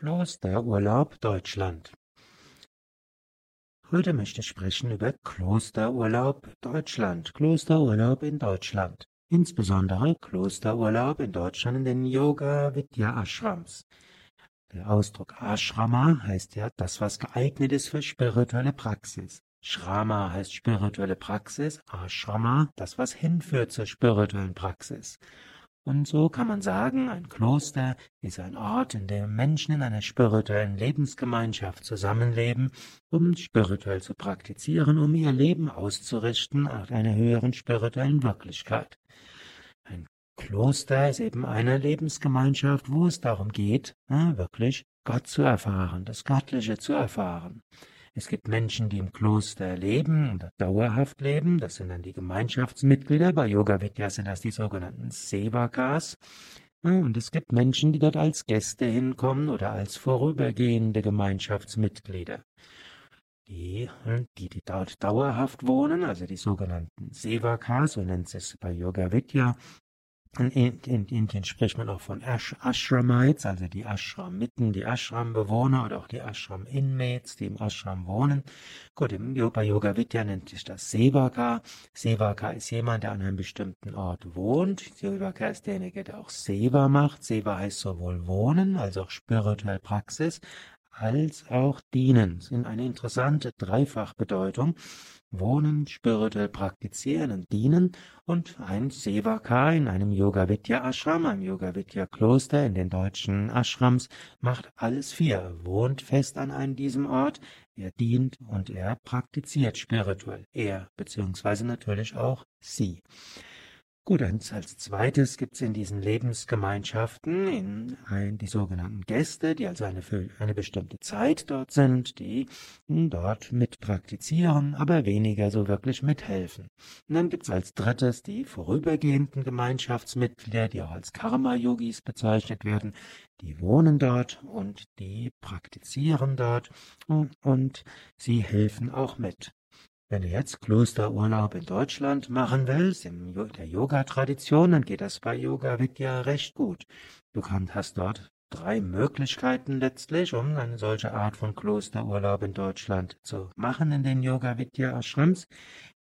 Klosterurlaub Deutschland. Heute möchte ich sprechen über Klosterurlaub Deutschland, Klosterurlaub in Deutschland, insbesondere Klosterurlaub in Deutschland in den Yoga Vidya Ashrams. Der Ausdruck Ashrama heißt ja das, was geeignet ist für spirituelle Praxis. Shrama heißt spirituelle Praxis, Ashrama das, was hinführt zur spirituellen Praxis. Und so kann man sagen, ein Kloster ist ein Ort, in dem Menschen in einer spirituellen Lebensgemeinschaft zusammenleben, um spirituell zu praktizieren, um ihr Leben auszurichten nach einer höheren spirituellen Wirklichkeit. Ein Kloster ist eben eine Lebensgemeinschaft, wo es darum geht, wirklich Gott zu erfahren, das Göttliche zu erfahren. Es gibt Menschen, die im Kloster leben und dauerhaft leben. Das sind dann die Gemeinschaftsmitglieder. Bei Yoga Vidya sind das die sogenannten Sevakas. Und es gibt Menschen, die dort als Gäste hinkommen oder als vorübergehende Gemeinschaftsmitglieder. Die, die, die dort dauerhaft wohnen, also die sogenannten Sevakas, so nennt es bei Yoga Vidya, in, in Indien spricht man auch von Ash Ashramites, also die Ashramiten, die Ashram-Bewohner oder auch die Ashram-Inmates, die im Ashram wohnen. Gut, im, bei Yoga Vidya nennt sich das Sevaka. Sevaka ist jemand, der an einem bestimmten Ort wohnt. Sevaka ist derjenige, der auch Seva macht. Seva heißt sowohl wohnen als auch spirituelle Praxis als auch dienen. Das sind eine interessante Dreifachbedeutung. Wohnen, spirituell praktizieren und dienen und ein Sevaka in einem Yoga Vidya Ashram, einem Yoga Vidya Kloster in den deutschen Ashrams macht alles vier. Er wohnt fest an einem diesem Ort, er dient und er praktiziert spirituell. Er beziehungsweise natürlich auch sie. Gut, als zweites gibt es in diesen Lebensgemeinschaften in ein, die sogenannten Gäste, die also eine, für eine bestimmte Zeit dort sind, die dort mit praktizieren, aber weniger so wirklich mithelfen. Und dann gibt es als drittes die vorübergehenden Gemeinschaftsmitglieder, die auch als Karma-Yogis bezeichnet werden. Die wohnen dort und die praktizieren dort und sie helfen auch mit. Wenn du jetzt Klosterurlaub in Deutschland machen willst, in der Yoga-Tradition, dann geht das bei Yoga Vidya recht gut. Du kannst, hast dort drei Möglichkeiten letztlich, um eine solche Art von Klosterurlaub in Deutschland zu machen in den Yoga Vidya Ashrams.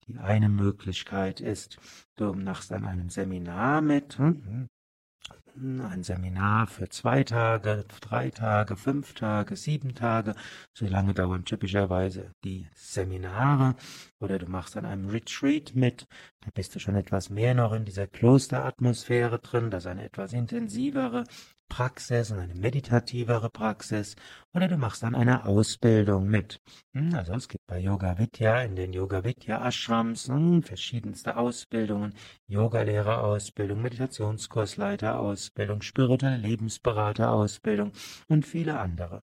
Die eine Möglichkeit ist, du machst an einem Seminar mit, hm, hm, ein Seminar für zwei Tage, drei Tage, fünf Tage, sieben Tage. So lange dauern typischerweise die Seminare. Oder du machst an einem Retreat mit. Da bist du schon etwas mehr noch in dieser Klosteratmosphäre drin. Das ist eine etwas intensivere Praxis und eine meditativere Praxis oder du machst dann eine Ausbildung mit. Hm, also es gibt bei Yoga Vidya in den Yoga Vidya Ashrams hm, verschiedenste Ausbildungen, Yogalehrerausbildung, Meditationskursleiterausbildung, spirituelle Lebensberaterausbildung und viele andere.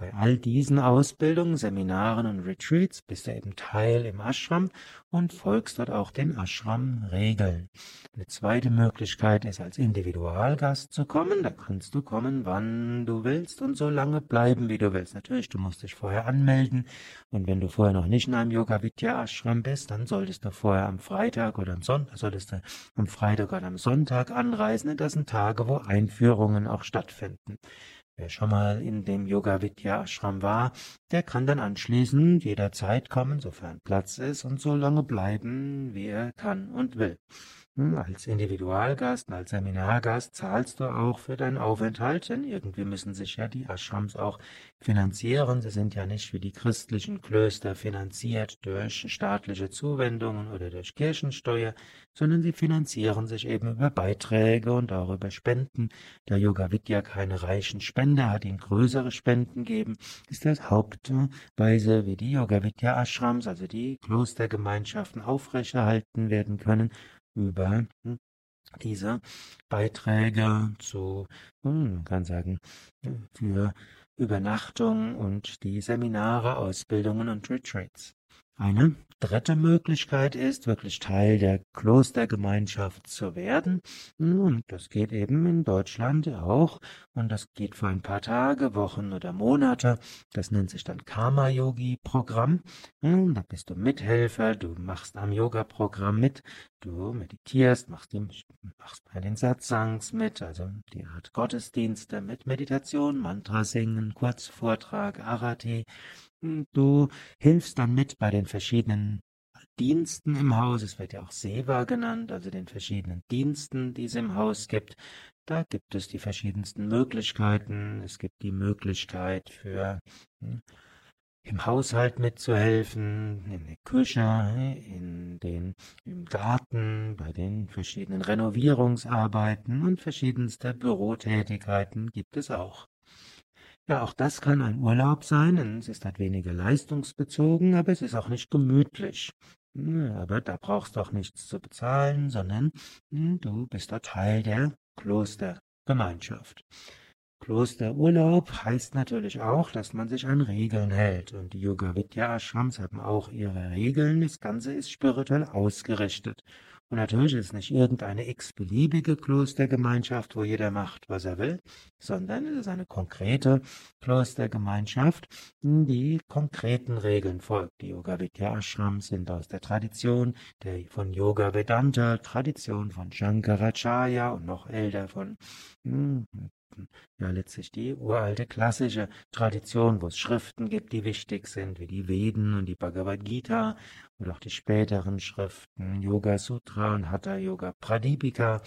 Bei all diesen Ausbildungen, Seminaren und Retreats bist du eben Teil im Ashram und folgst dort auch den Ashram-Regeln. Eine zweite Möglichkeit ist, als Individualgast zu kommen. Da kannst du kommen, wann du willst und so lange bleiben, wie du willst. Natürlich, du musst dich vorher anmelden und wenn du vorher noch nicht in einem Yoga Vidya Ashram bist, dann solltest du vorher am Freitag oder am Sonntag, solltest du am Freitag oder am Sonntag anreisen. Das sind Tage, wo Einführungen auch stattfinden. Wer schon mal in dem Yoga Vidya Ashram war, der kann dann anschließend jederzeit kommen, sofern Platz ist, und so lange bleiben, wie er kann und will. Als Individualgast, als Seminargast zahlst du auch für deinen Aufenthalt, denn irgendwie müssen sich ja die Ashrams auch finanzieren. Sie sind ja nicht wie die christlichen Klöster finanziert durch staatliche Zuwendungen oder durch Kirchensteuer, sondern sie finanzieren sich eben über Beiträge und auch über Spenden. Da Yoga Vidya keine reichen Spender hat, ihnen größere Spenden geben, ist das Hauptweise, wie die Yoga Vidya Ashrams, also die Klostergemeinschaften aufrechterhalten werden können über diese Beiträge zu, hm, man kann sagen, für Übernachtung und die Seminare, Ausbildungen und Retreats. Eine dritte Möglichkeit ist, wirklich Teil der Klostergemeinschaft zu werden. Und das geht eben in Deutschland auch. Und das geht für ein paar Tage, Wochen oder Monate. Das nennt sich dann Karma-Yogi-Programm. Da bist du Mithelfer, du machst am Yoga-Programm mit, du meditierst, machst, die, machst bei den Satsangs mit, also die Art Gottesdienste mit Meditation, Mantra singen, Kurzvortrag, Arati. Du hilfst dann mit bei den verschiedenen Diensten im Haus. Es wird ja auch Seva genannt, also den verschiedenen Diensten, die es im Haus gibt. Da gibt es die verschiedensten Möglichkeiten. Es gibt die Möglichkeit für hm, im Haushalt mitzuhelfen, in der Küche, in den, im Garten, bei den verschiedenen Renovierungsarbeiten und verschiedenste Bürotätigkeiten gibt es auch. Ja, auch das kann ein Urlaub sein, es ist halt weniger leistungsbezogen, aber es ist auch nicht gemütlich. Aber da brauchst du auch nichts zu bezahlen, sondern hm, du bist da Teil der Klostergemeinschaft. Klosterurlaub heißt natürlich auch, dass man sich an Regeln hält. Und die Yoga Vidya Ashrams haben auch ihre Regeln. Das Ganze ist spirituell ausgerichtet. Und natürlich ist es nicht irgendeine x-beliebige Klostergemeinschaft, wo jeder macht, was er will, sondern es ist eine konkrete Klostergemeinschaft, die konkreten Regeln folgt. Die Yoga Vidya Ashrams sind aus der Tradition der, von Yoga Vedanta, Tradition von Shankaracharya und noch älter von hm, ja letztlich die uralte klassische Tradition, wo es Schriften gibt, die wichtig sind, wie die Veden und die Bhagavad Gita und auch die späteren Schriften Yoga Sutra und Hatha Yoga Pradipika.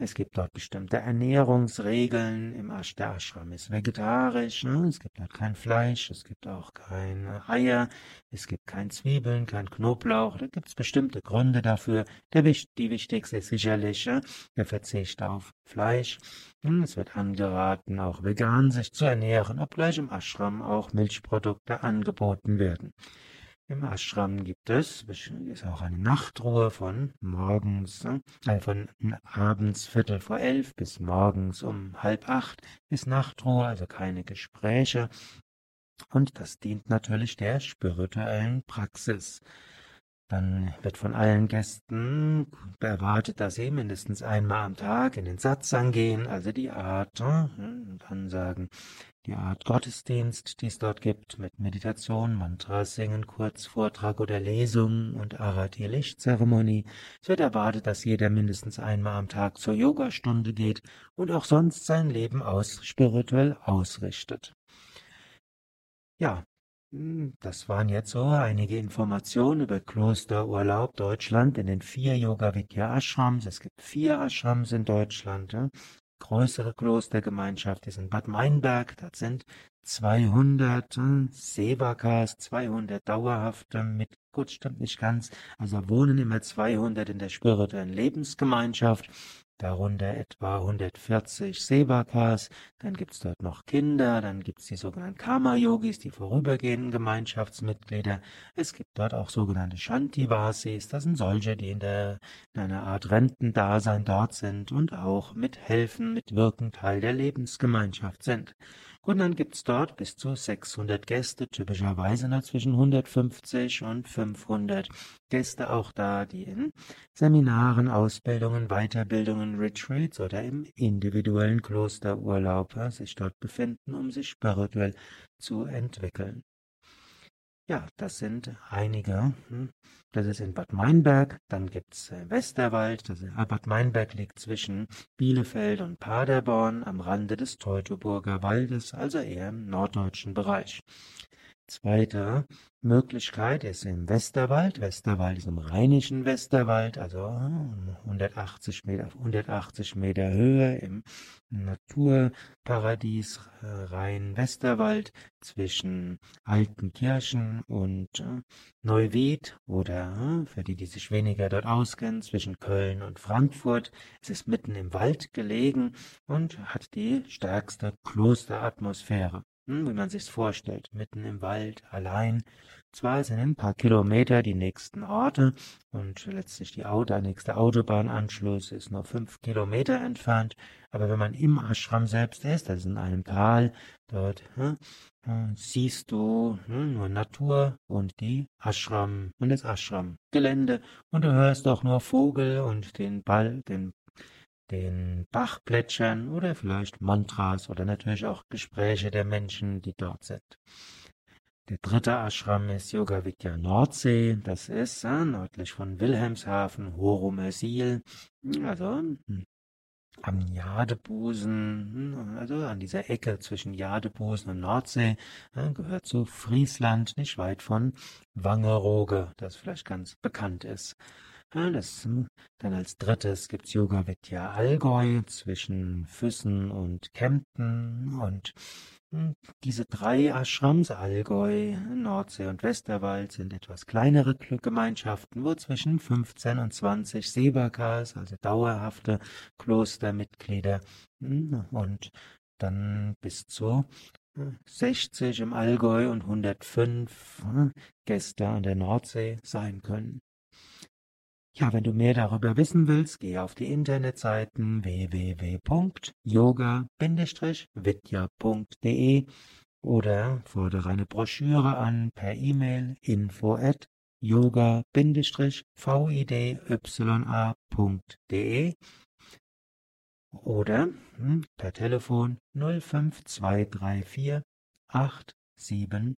Es gibt dort bestimmte Ernährungsregeln. Im Ashram ist vegetarisch. Ne? Es gibt dort kein Fleisch, es gibt auch keine Eier, es gibt kein Zwiebeln, kein Knoblauch. Da gibt es bestimmte Gründe dafür. Der, die wichtigste ist sicherlich der Verzicht auf Fleisch. Hm, es wird angeraten, auch vegan sich zu ernähren, obgleich im Ashram auch Milchprodukte angeboten werden. Im Ashram gibt es, ist auch eine Nachtruhe von morgens, äh, von abends Viertel vor elf bis morgens um halb acht ist Nachtruhe, also keine Gespräche. Und das dient natürlich der spirituellen Praxis. Dann wird von allen Gästen erwartet, dass sie mindestens einmal am Tag in den Satsang gehen, also die Art, hm, dann sagen, die Art Gottesdienst, die es dort gibt, mit Meditation, Mantra singen, Kurzvortrag oder Lesung und Arati Lichtzeremonie. Es wird erwartet, dass jeder mindestens einmal am Tag zur Yogastunde geht und auch sonst sein Leben aus spirituell ausrichtet. Ja, das waren jetzt so einige Informationen über Klosterurlaub Deutschland in den vier Yoga Vidya Ashrams. Es gibt vier Ashrams in Deutschland. Ja. Größere Klostergemeinschaft ist in Bad Meinberg. Das sind 200 hm, Sevakas, 200 dauerhafte mit gut, stimmt nicht ganz. Also wohnen immer 200 in der spirituellen Lebensgemeinschaft darunter etwa 140 Sevakas, dann gibt's dort noch Kinder, dann gibt's die sogenannten Karma-Yogis, die vorübergehenden Gemeinschaftsmitglieder. Es gibt dort auch sogenannte Shantivasis, das sind solche, die in, der, in einer Art Rentendasein dort sind und auch mithelfen, mitwirken, Teil der Lebensgemeinschaft sind. Und dann gibt's dort bis zu 600 Gäste, typischerweise zwischen 150 und 500 Gäste auch da, die in Seminaren, Ausbildungen, Weiterbildungen, Retreats oder im individuellen Klosterurlaub sich dort befinden, um sich spirituell zu entwickeln. Ja, das sind einige. Hm. Das ist in Bad Meinberg. Dann gibt's äh, Westerwald. Das ist, äh, Bad Meinberg liegt zwischen Bielefeld und Paderborn am Rande des Teutoburger Waldes, also eher im norddeutschen Bereich. Zweite Möglichkeit ist im Westerwald. Westerwald ist im rheinischen Westerwald, also 180 Meter, 180 Meter Höhe im Naturparadies äh, Rhein-Westerwald zwischen Altenkirchen und äh, Neuwied oder äh, für die, die sich weniger dort auskennen, zwischen Köln und Frankfurt. Es ist mitten im Wald gelegen und hat die stärkste Klosteratmosphäre. Wie man sich's vorstellt, mitten im Wald, allein. Zwar sind ein paar Kilometer die nächsten Orte und letztlich die Auto, der nächste Autobahnanschluss ist nur fünf Kilometer entfernt, aber wenn man im Ashram selbst ist, ist in einem Tal, dort hm, hm, siehst du hm, nur Natur und die Ashram und das Ashram-Gelände und du hörst auch nur Vogel und den Ball, den den Bach plätschern oder vielleicht Mantras oder natürlich auch Gespräche der Menschen, die dort sind. Der dritte Ashram ist Yoga Vidya Nordsee. Das ist äh, nördlich von Wilhelmshaven, Horumersiel, also hm, am Jadebusen, hm, also an dieser Ecke zwischen Jadebusen und Nordsee, äh, gehört zu Friesland, nicht weit von Wangerooge, das vielleicht ganz bekannt ist. Das, dann als drittes gibt's Yoga Vidya Allgäu zwischen Füssen und Kempten und hm, diese drei Ashrams, Allgäu, Nordsee und Westerwald, sind etwas kleinere Gemeinschaften, wo zwischen 15 und 20 Sebakas, also dauerhafte Klostermitglieder, hm, und dann bis zu 60 im Allgäu und 105 hm, Gäste an der Nordsee sein können. Ja, wenn du mehr darüber wissen willst, geh auf die Internetseiten www.yoga-vidya.de oder fordere eine Broschüre an per E-Mail info at yoga-vidya.de oder hm, per Telefon 05234 870.